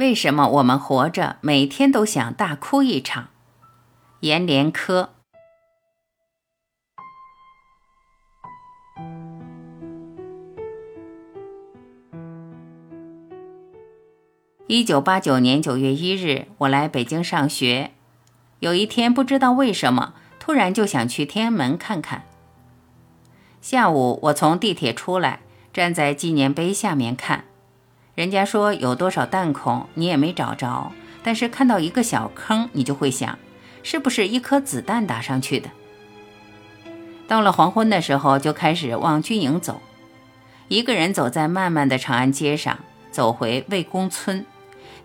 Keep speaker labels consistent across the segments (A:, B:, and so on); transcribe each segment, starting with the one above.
A: 为什么我们活着每天都想大哭一场？阎连科。一九八九年九月一日，我来北京上学。有一天，不知道为什么，突然就想去天安门看看。下午，我从地铁出来，站在纪念碑下面看。人家说有多少弹孔，你也没找着，但是看到一个小坑，你就会想，是不是一颗子弹打上去的？到了黄昏的时候，就开始往军营走。一个人走在漫漫的长安街上，走回魏公村。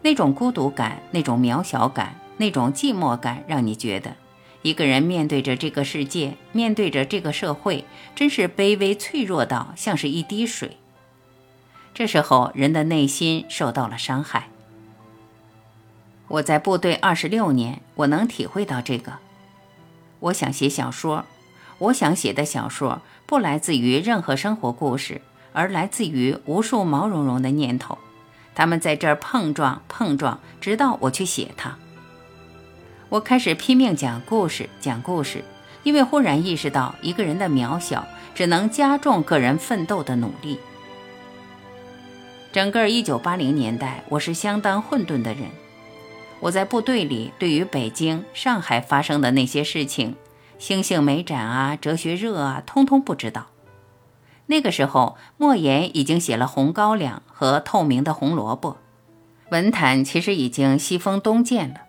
A: 那种孤独感，那种渺小感，那种寂寞感，让你觉得一个人面对着这个世界，面对着这个社会，真是卑微脆弱到像是一滴水。这时候，人的内心受到了伤害。我在部队二十六年，我能体会到这个。我想写小说，我想写的小说不来自于任何生活故事，而来自于无数毛茸茸的念头。他们在这儿碰撞碰撞，直到我去写它。我开始拼命讲故事，讲故事，因为忽然意识到一个人的渺小，只能加重个人奋斗的努力。整个1980年代，我是相当混沌的人。我在部队里，对于北京、上海发生的那些事情，星星美展啊，哲学热啊，通通不知道。那个时候，莫言已经写了《红高粱》和《透明的红萝卜》，文坛其实已经西风东渐了。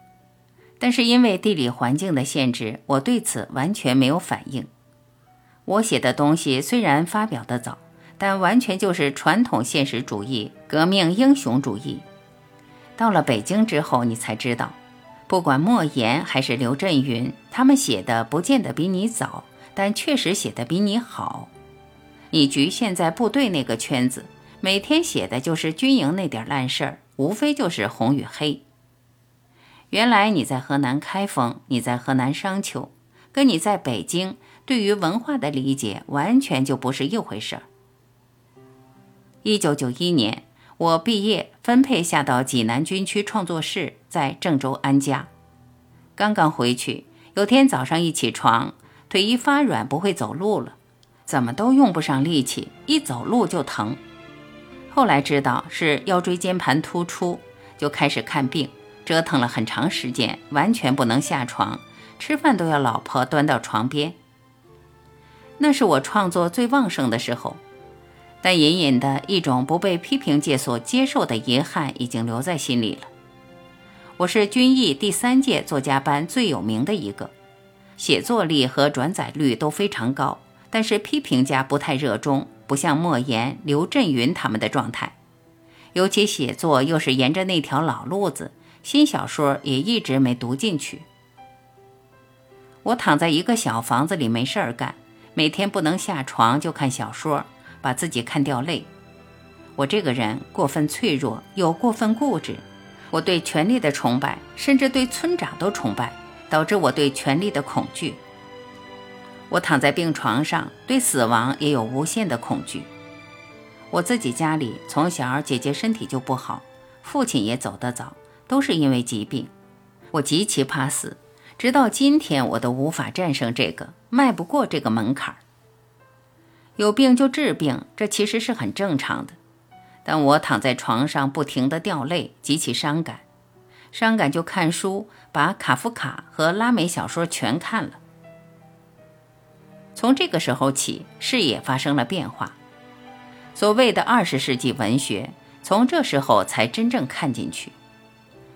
A: 但是因为地理环境的限制，我对此完全没有反应。我写的东西虽然发表的早，但完全就是传统现实主义、革命英雄主义。到了北京之后，你才知道，不管莫言还是刘震云，他们写的不见得比你早，但确实写的比你好。你局限在部队那个圈子，每天写的就是军营那点烂事儿，无非就是红与黑。原来你在河南开封，你在河南商丘，跟你在北京对于文化的理解完全就不是一回事儿。一九九一年，我毕业分配下到济南军区创作室，在郑州安家。刚刚回去，有天早上一起床，腿一发软，不会走路了。怎么都用不上力气，一走路就疼。后来知道是腰椎间盘突出，就开始看病，折腾了很长时间，完全不能下床，吃饭都要老婆端到床边。那是我创作最旺盛的时候，但隐隐的一种不被批评界所接受的遗憾已经留在心里了。我是军艺第三届作家班最有名的一个，写作力和转载率都非常高。但是批评家不太热衷，不像莫言、刘震云他们的状态。尤其写作又是沿着那条老路子，新小说也一直没读进去。我躺在一个小房子里没事儿干，每天不能下床就看小说，把自己看掉泪。我这个人过分脆弱又过分固执，我对权力的崇拜，甚至对村长都崇拜，导致我对权力的恐惧。我躺在病床上，对死亡也有无限的恐惧。我自己家里从小姐姐身体就不好，父亲也走得早，都是因为疾病。我极其怕死，直到今天我都无法战胜这个，迈不过这个门槛儿。有病就治病，这其实是很正常的。但我躺在床上不停地掉泪，极其伤感。伤感就看书，把卡夫卡和拉美小说全看了。从这个时候起，视野发生了变化。所谓的二十世纪文学，从这时候才真正看进去。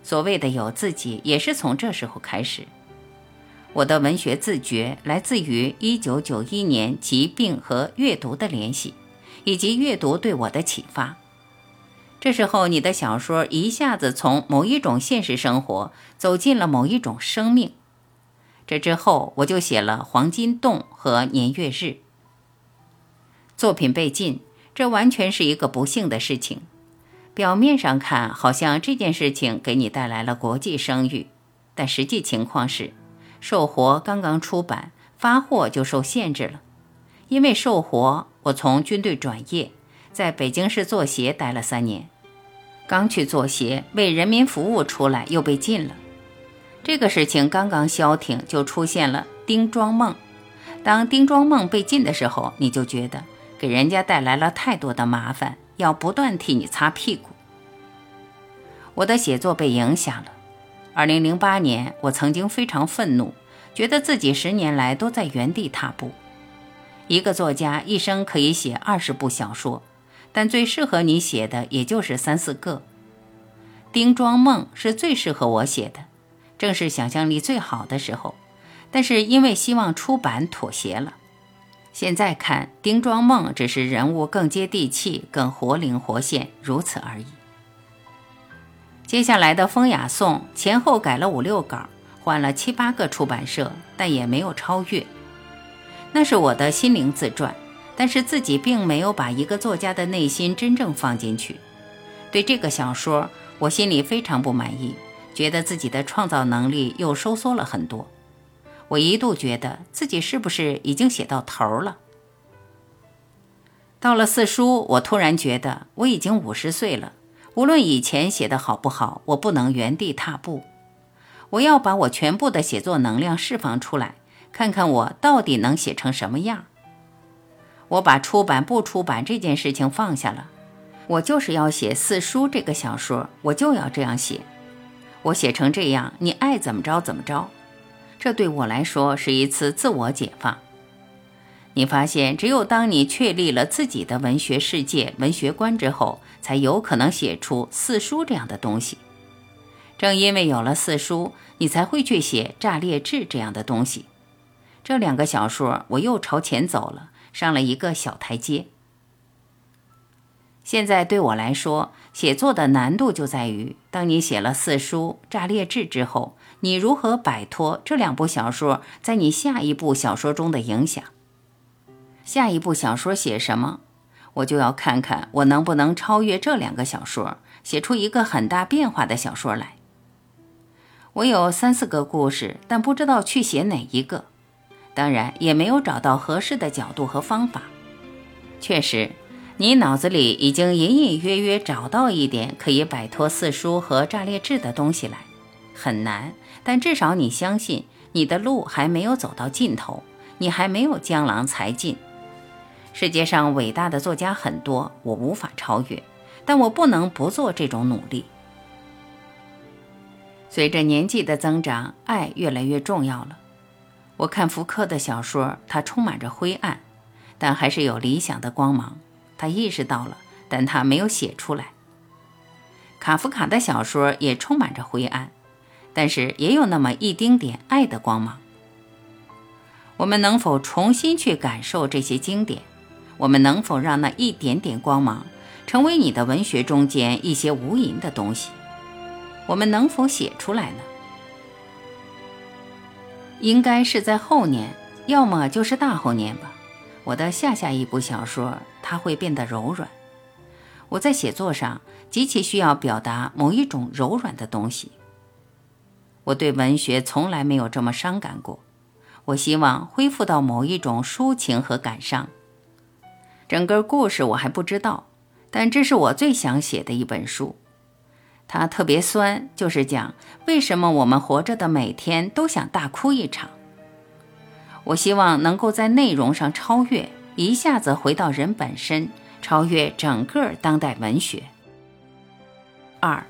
A: 所谓的有自己，也是从这时候开始。我的文学自觉来自于一九九一年疾病和阅读的联系，以及阅读对我的启发。这时候，你的小说一下子从某一种现实生活走进了某一种生命。这之后，我就写了《黄金洞》和《年月日》。作品被禁，这完全是一个不幸的事情。表面上看，好像这件事情给你带来了国际声誉，但实际情况是，《寿活》刚刚出版，发货就受限制了。因为《寿活》，我从军队转业，在北京市作协待了三年。刚去做鞋，为人民服务出来又被禁了。这个事情刚刚消停，就出现了丁庄梦。当丁庄梦被禁的时候，你就觉得给人家带来了太多的麻烦，要不断替你擦屁股。我的写作被影响了。二零零八年，我曾经非常愤怒，觉得自己十年来都在原地踏步。一个作家一生可以写二十部小说。但最适合你写的也就是三四个，《丁庄梦》是最适合我写的，正是想象力最好的时候。但是因为希望出版，妥协了。现在看，《丁庄梦》只是人物更接地气、更活灵活现，如此而已。接下来的《风雅颂》前后改了五六稿，换了七八个出版社，但也没有超越。那是我的心灵自传。但是自己并没有把一个作家的内心真正放进去，对这个小说，我心里非常不满意，觉得自己的创造能力又收缩了很多。我一度觉得自己是不是已经写到头了？到了四书，我突然觉得我已经五十岁了，无论以前写的好不好，我不能原地踏步，我要把我全部的写作能量释放出来，看看我到底能写成什么样。我把出版不出版这件事情放下了，我就是要写四书这个小说，我就要这样写。我写成这样，你爱怎么着怎么着。这对我来说是一次自我解放。你发现，只有当你确立了自己的文学世界、文学观之后，才有可能写出四书这样的东西。正因为有了四书，你才会去写《炸裂志》这样的东西。这两个小说，我又朝前走了。上了一个小台阶。现在对我来说，写作的难度就在于，当你写了四书《炸裂志》之后，你如何摆脱这两部小说在你下一部小说中的影响？下一部小说写什么，我就要看看我能不能超越这两个小说，写出一个很大变化的小说来。我有三四个故事，但不知道去写哪一个。当然也没有找到合适的角度和方法。确实，你脑子里已经隐隐约约找到一点可以摆脱四书和炸裂志的东西来，很难，但至少你相信你的路还没有走到尽头，你还没有江郎才尽。世界上伟大的作家很多，我无法超越，但我不能不做这种努力。随着年纪的增长，爱越来越重要了。我看福柯的小说，它充满着灰暗，但还是有理想的光芒。他意识到了，但他没有写出来。卡夫卡的小说也充满着灰暗，但是也有那么一丁点爱的光芒。我们能否重新去感受这些经典？我们能否让那一点点光芒成为你的文学中间一些无垠的东西？我们能否写出来呢？应该是在后年，要么就是大后年吧。我的下下一部小说，它会变得柔软。我在写作上极其需要表达某一种柔软的东西。我对文学从来没有这么伤感过。我希望恢复到某一种抒情和感伤。整个故事我还不知道，但这是我最想写的一本书。它特别酸，就是讲为什么我们活着的每天都想大哭一场。我希望能够在内容上超越，一下子回到人本身，超越整个当代文学。二，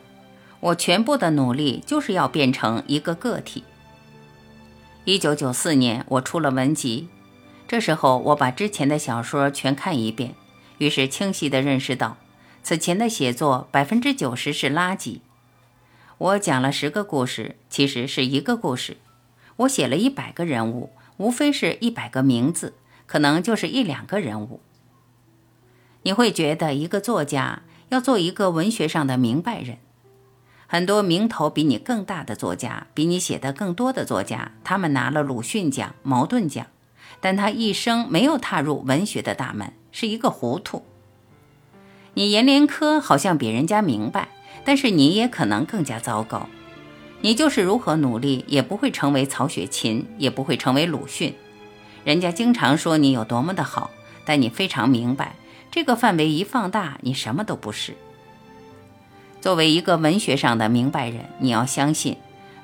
A: 我全部的努力就是要变成一个个体。一九九四年，我出了文集，这时候我把之前的小说全看一遍，于是清晰地认识到。此前的写作百分之九十是垃圾。我讲了十个故事，其实是一个故事。我写了一百个人物，无非是一百个名字，可能就是一两个人物。你会觉得一个作家要做一个文学上的明白人。很多名头比你更大的作家，比你写的更多的作家，他们拿了鲁迅奖、茅盾奖，但他一生没有踏入文学的大门，是一个糊涂。你阎连科好像比人家明白，但是你也可能更加糟糕。你就是如何努力，也不会成为曹雪芹，也不会成为鲁迅。人家经常说你有多么的好，但你非常明白，这个范围一放大，你什么都不是。作为一个文学上的明白人，你要相信，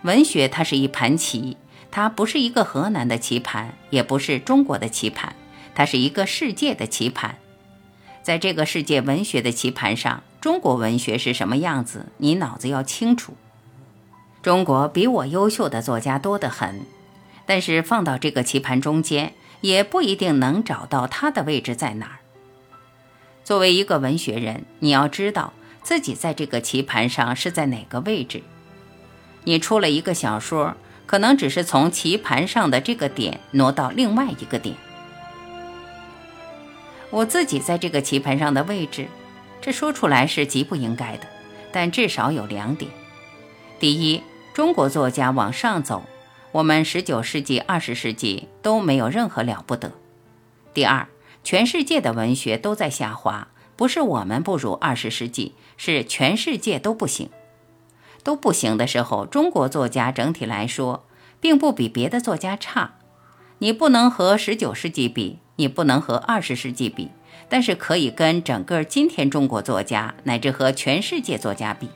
A: 文学它是一盘棋，它不是一个河南的棋盘，也不是中国的棋盘，它是一个世界的棋盘。在这个世界文学的棋盘上，中国文学是什么样子，你脑子要清楚。中国比我优秀的作家多得很，但是放到这个棋盘中间，也不一定能找到它的位置在哪儿。作为一个文学人，你要知道。自己在这个棋盘上是在哪个位置？你出了一个小说，可能只是从棋盘上的这个点挪到另外一个点。我自己在这个棋盘上的位置，这说出来是极不应该的，但至少有两点：第一，中国作家往上走，我们十九世纪、二十世纪都没有任何了不得；第二，全世界的文学都在下滑。不是我们不如二十世纪，是全世界都不行，都不行的时候，中国作家整体来说并不比别的作家差。你不能和十九世纪比，你不能和二十世纪比，但是可以跟整个今天中国作家乃至和全世界作家比。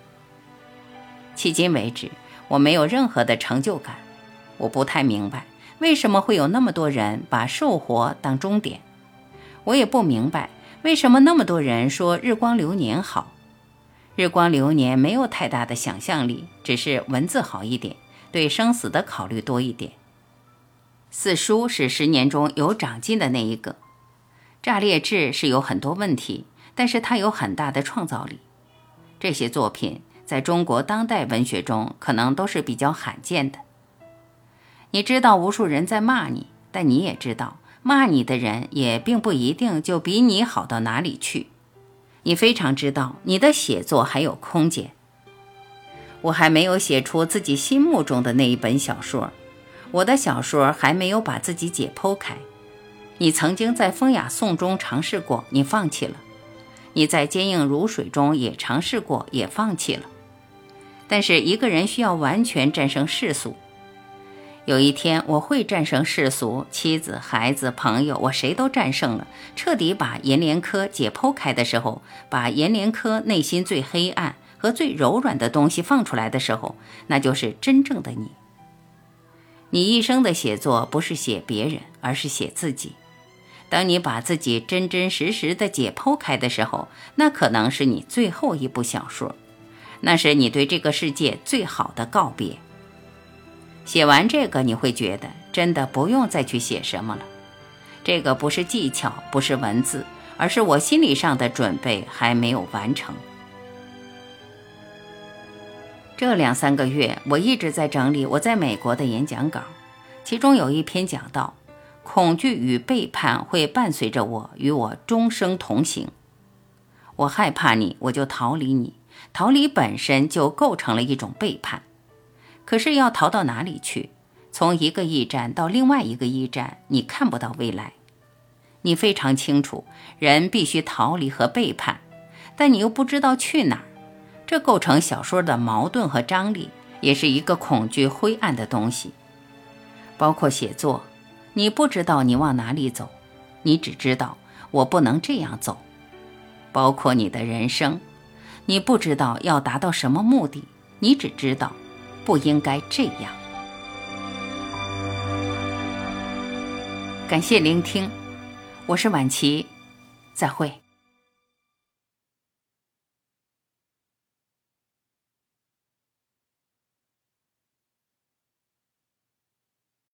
A: 迄今为止，我没有任何的成就感。我不太明白为什么会有那么多人把寿活当终点，我也不明白。为什么那么多人说《日光流年》好？《日光流年》没有太大的想象力，只是文字好一点，对生死的考虑多一点。四书是十年中有长进的那一个。炸裂志是有很多问题，但是它有很大的创造力。这些作品在中国当代文学中可能都是比较罕见的。你知道，无数人在骂你，但你也知道。骂你的人也并不一定就比你好到哪里去，你非常知道你的写作还有空间。我还没有写出自己心目中的那一本小说，我的小说还没有把自己解剖开。你曾经在风雅颂中尝试过，你放弃了；你在坚硬如水中也尝试过，也放弃了。但是一个人需要完全战胜世俗。有一天我会战胜世俗，妻子、孩子、朋友，我谁都战胜了。彻底把阎连科解剖开的时候，把阎连科内心最黑暗和最柔软的东西放出来的时候，那就是真正的你。你一生的写作不是写别人，而是写自己。当你把自己真真实实的解剖开的时候，那可能是你最后一部小说，那是你对这个世界最好的告别。写完这个，你会觉得真的不用再去写什么了。这个不是技巧，不是文字，而是我心理上的准备还没有完成。这两三个月，我一直在整理我在美国的演讲稿，其中有一篇讲到，恐惧与背叛会伴随着我，与我终生同行。我害怕你，我就逃离你，逃离本身就构成了一种背叛。可是要逃到哪里去？从一个驿站到另外一个驿站，你看不到未来。你非常清楚，人必须逃离和背叛，但你又不知道去哪儿。这构成小说的矛盾和张力，也是一个恐惧灰暗的东西。包括写作，你不知道你往哪里走，你只知道我不能这样走。包括你的人生，你不知道要达到什么目的，你只知道。不应该这样。感谢聆听，我是晚琪，再会。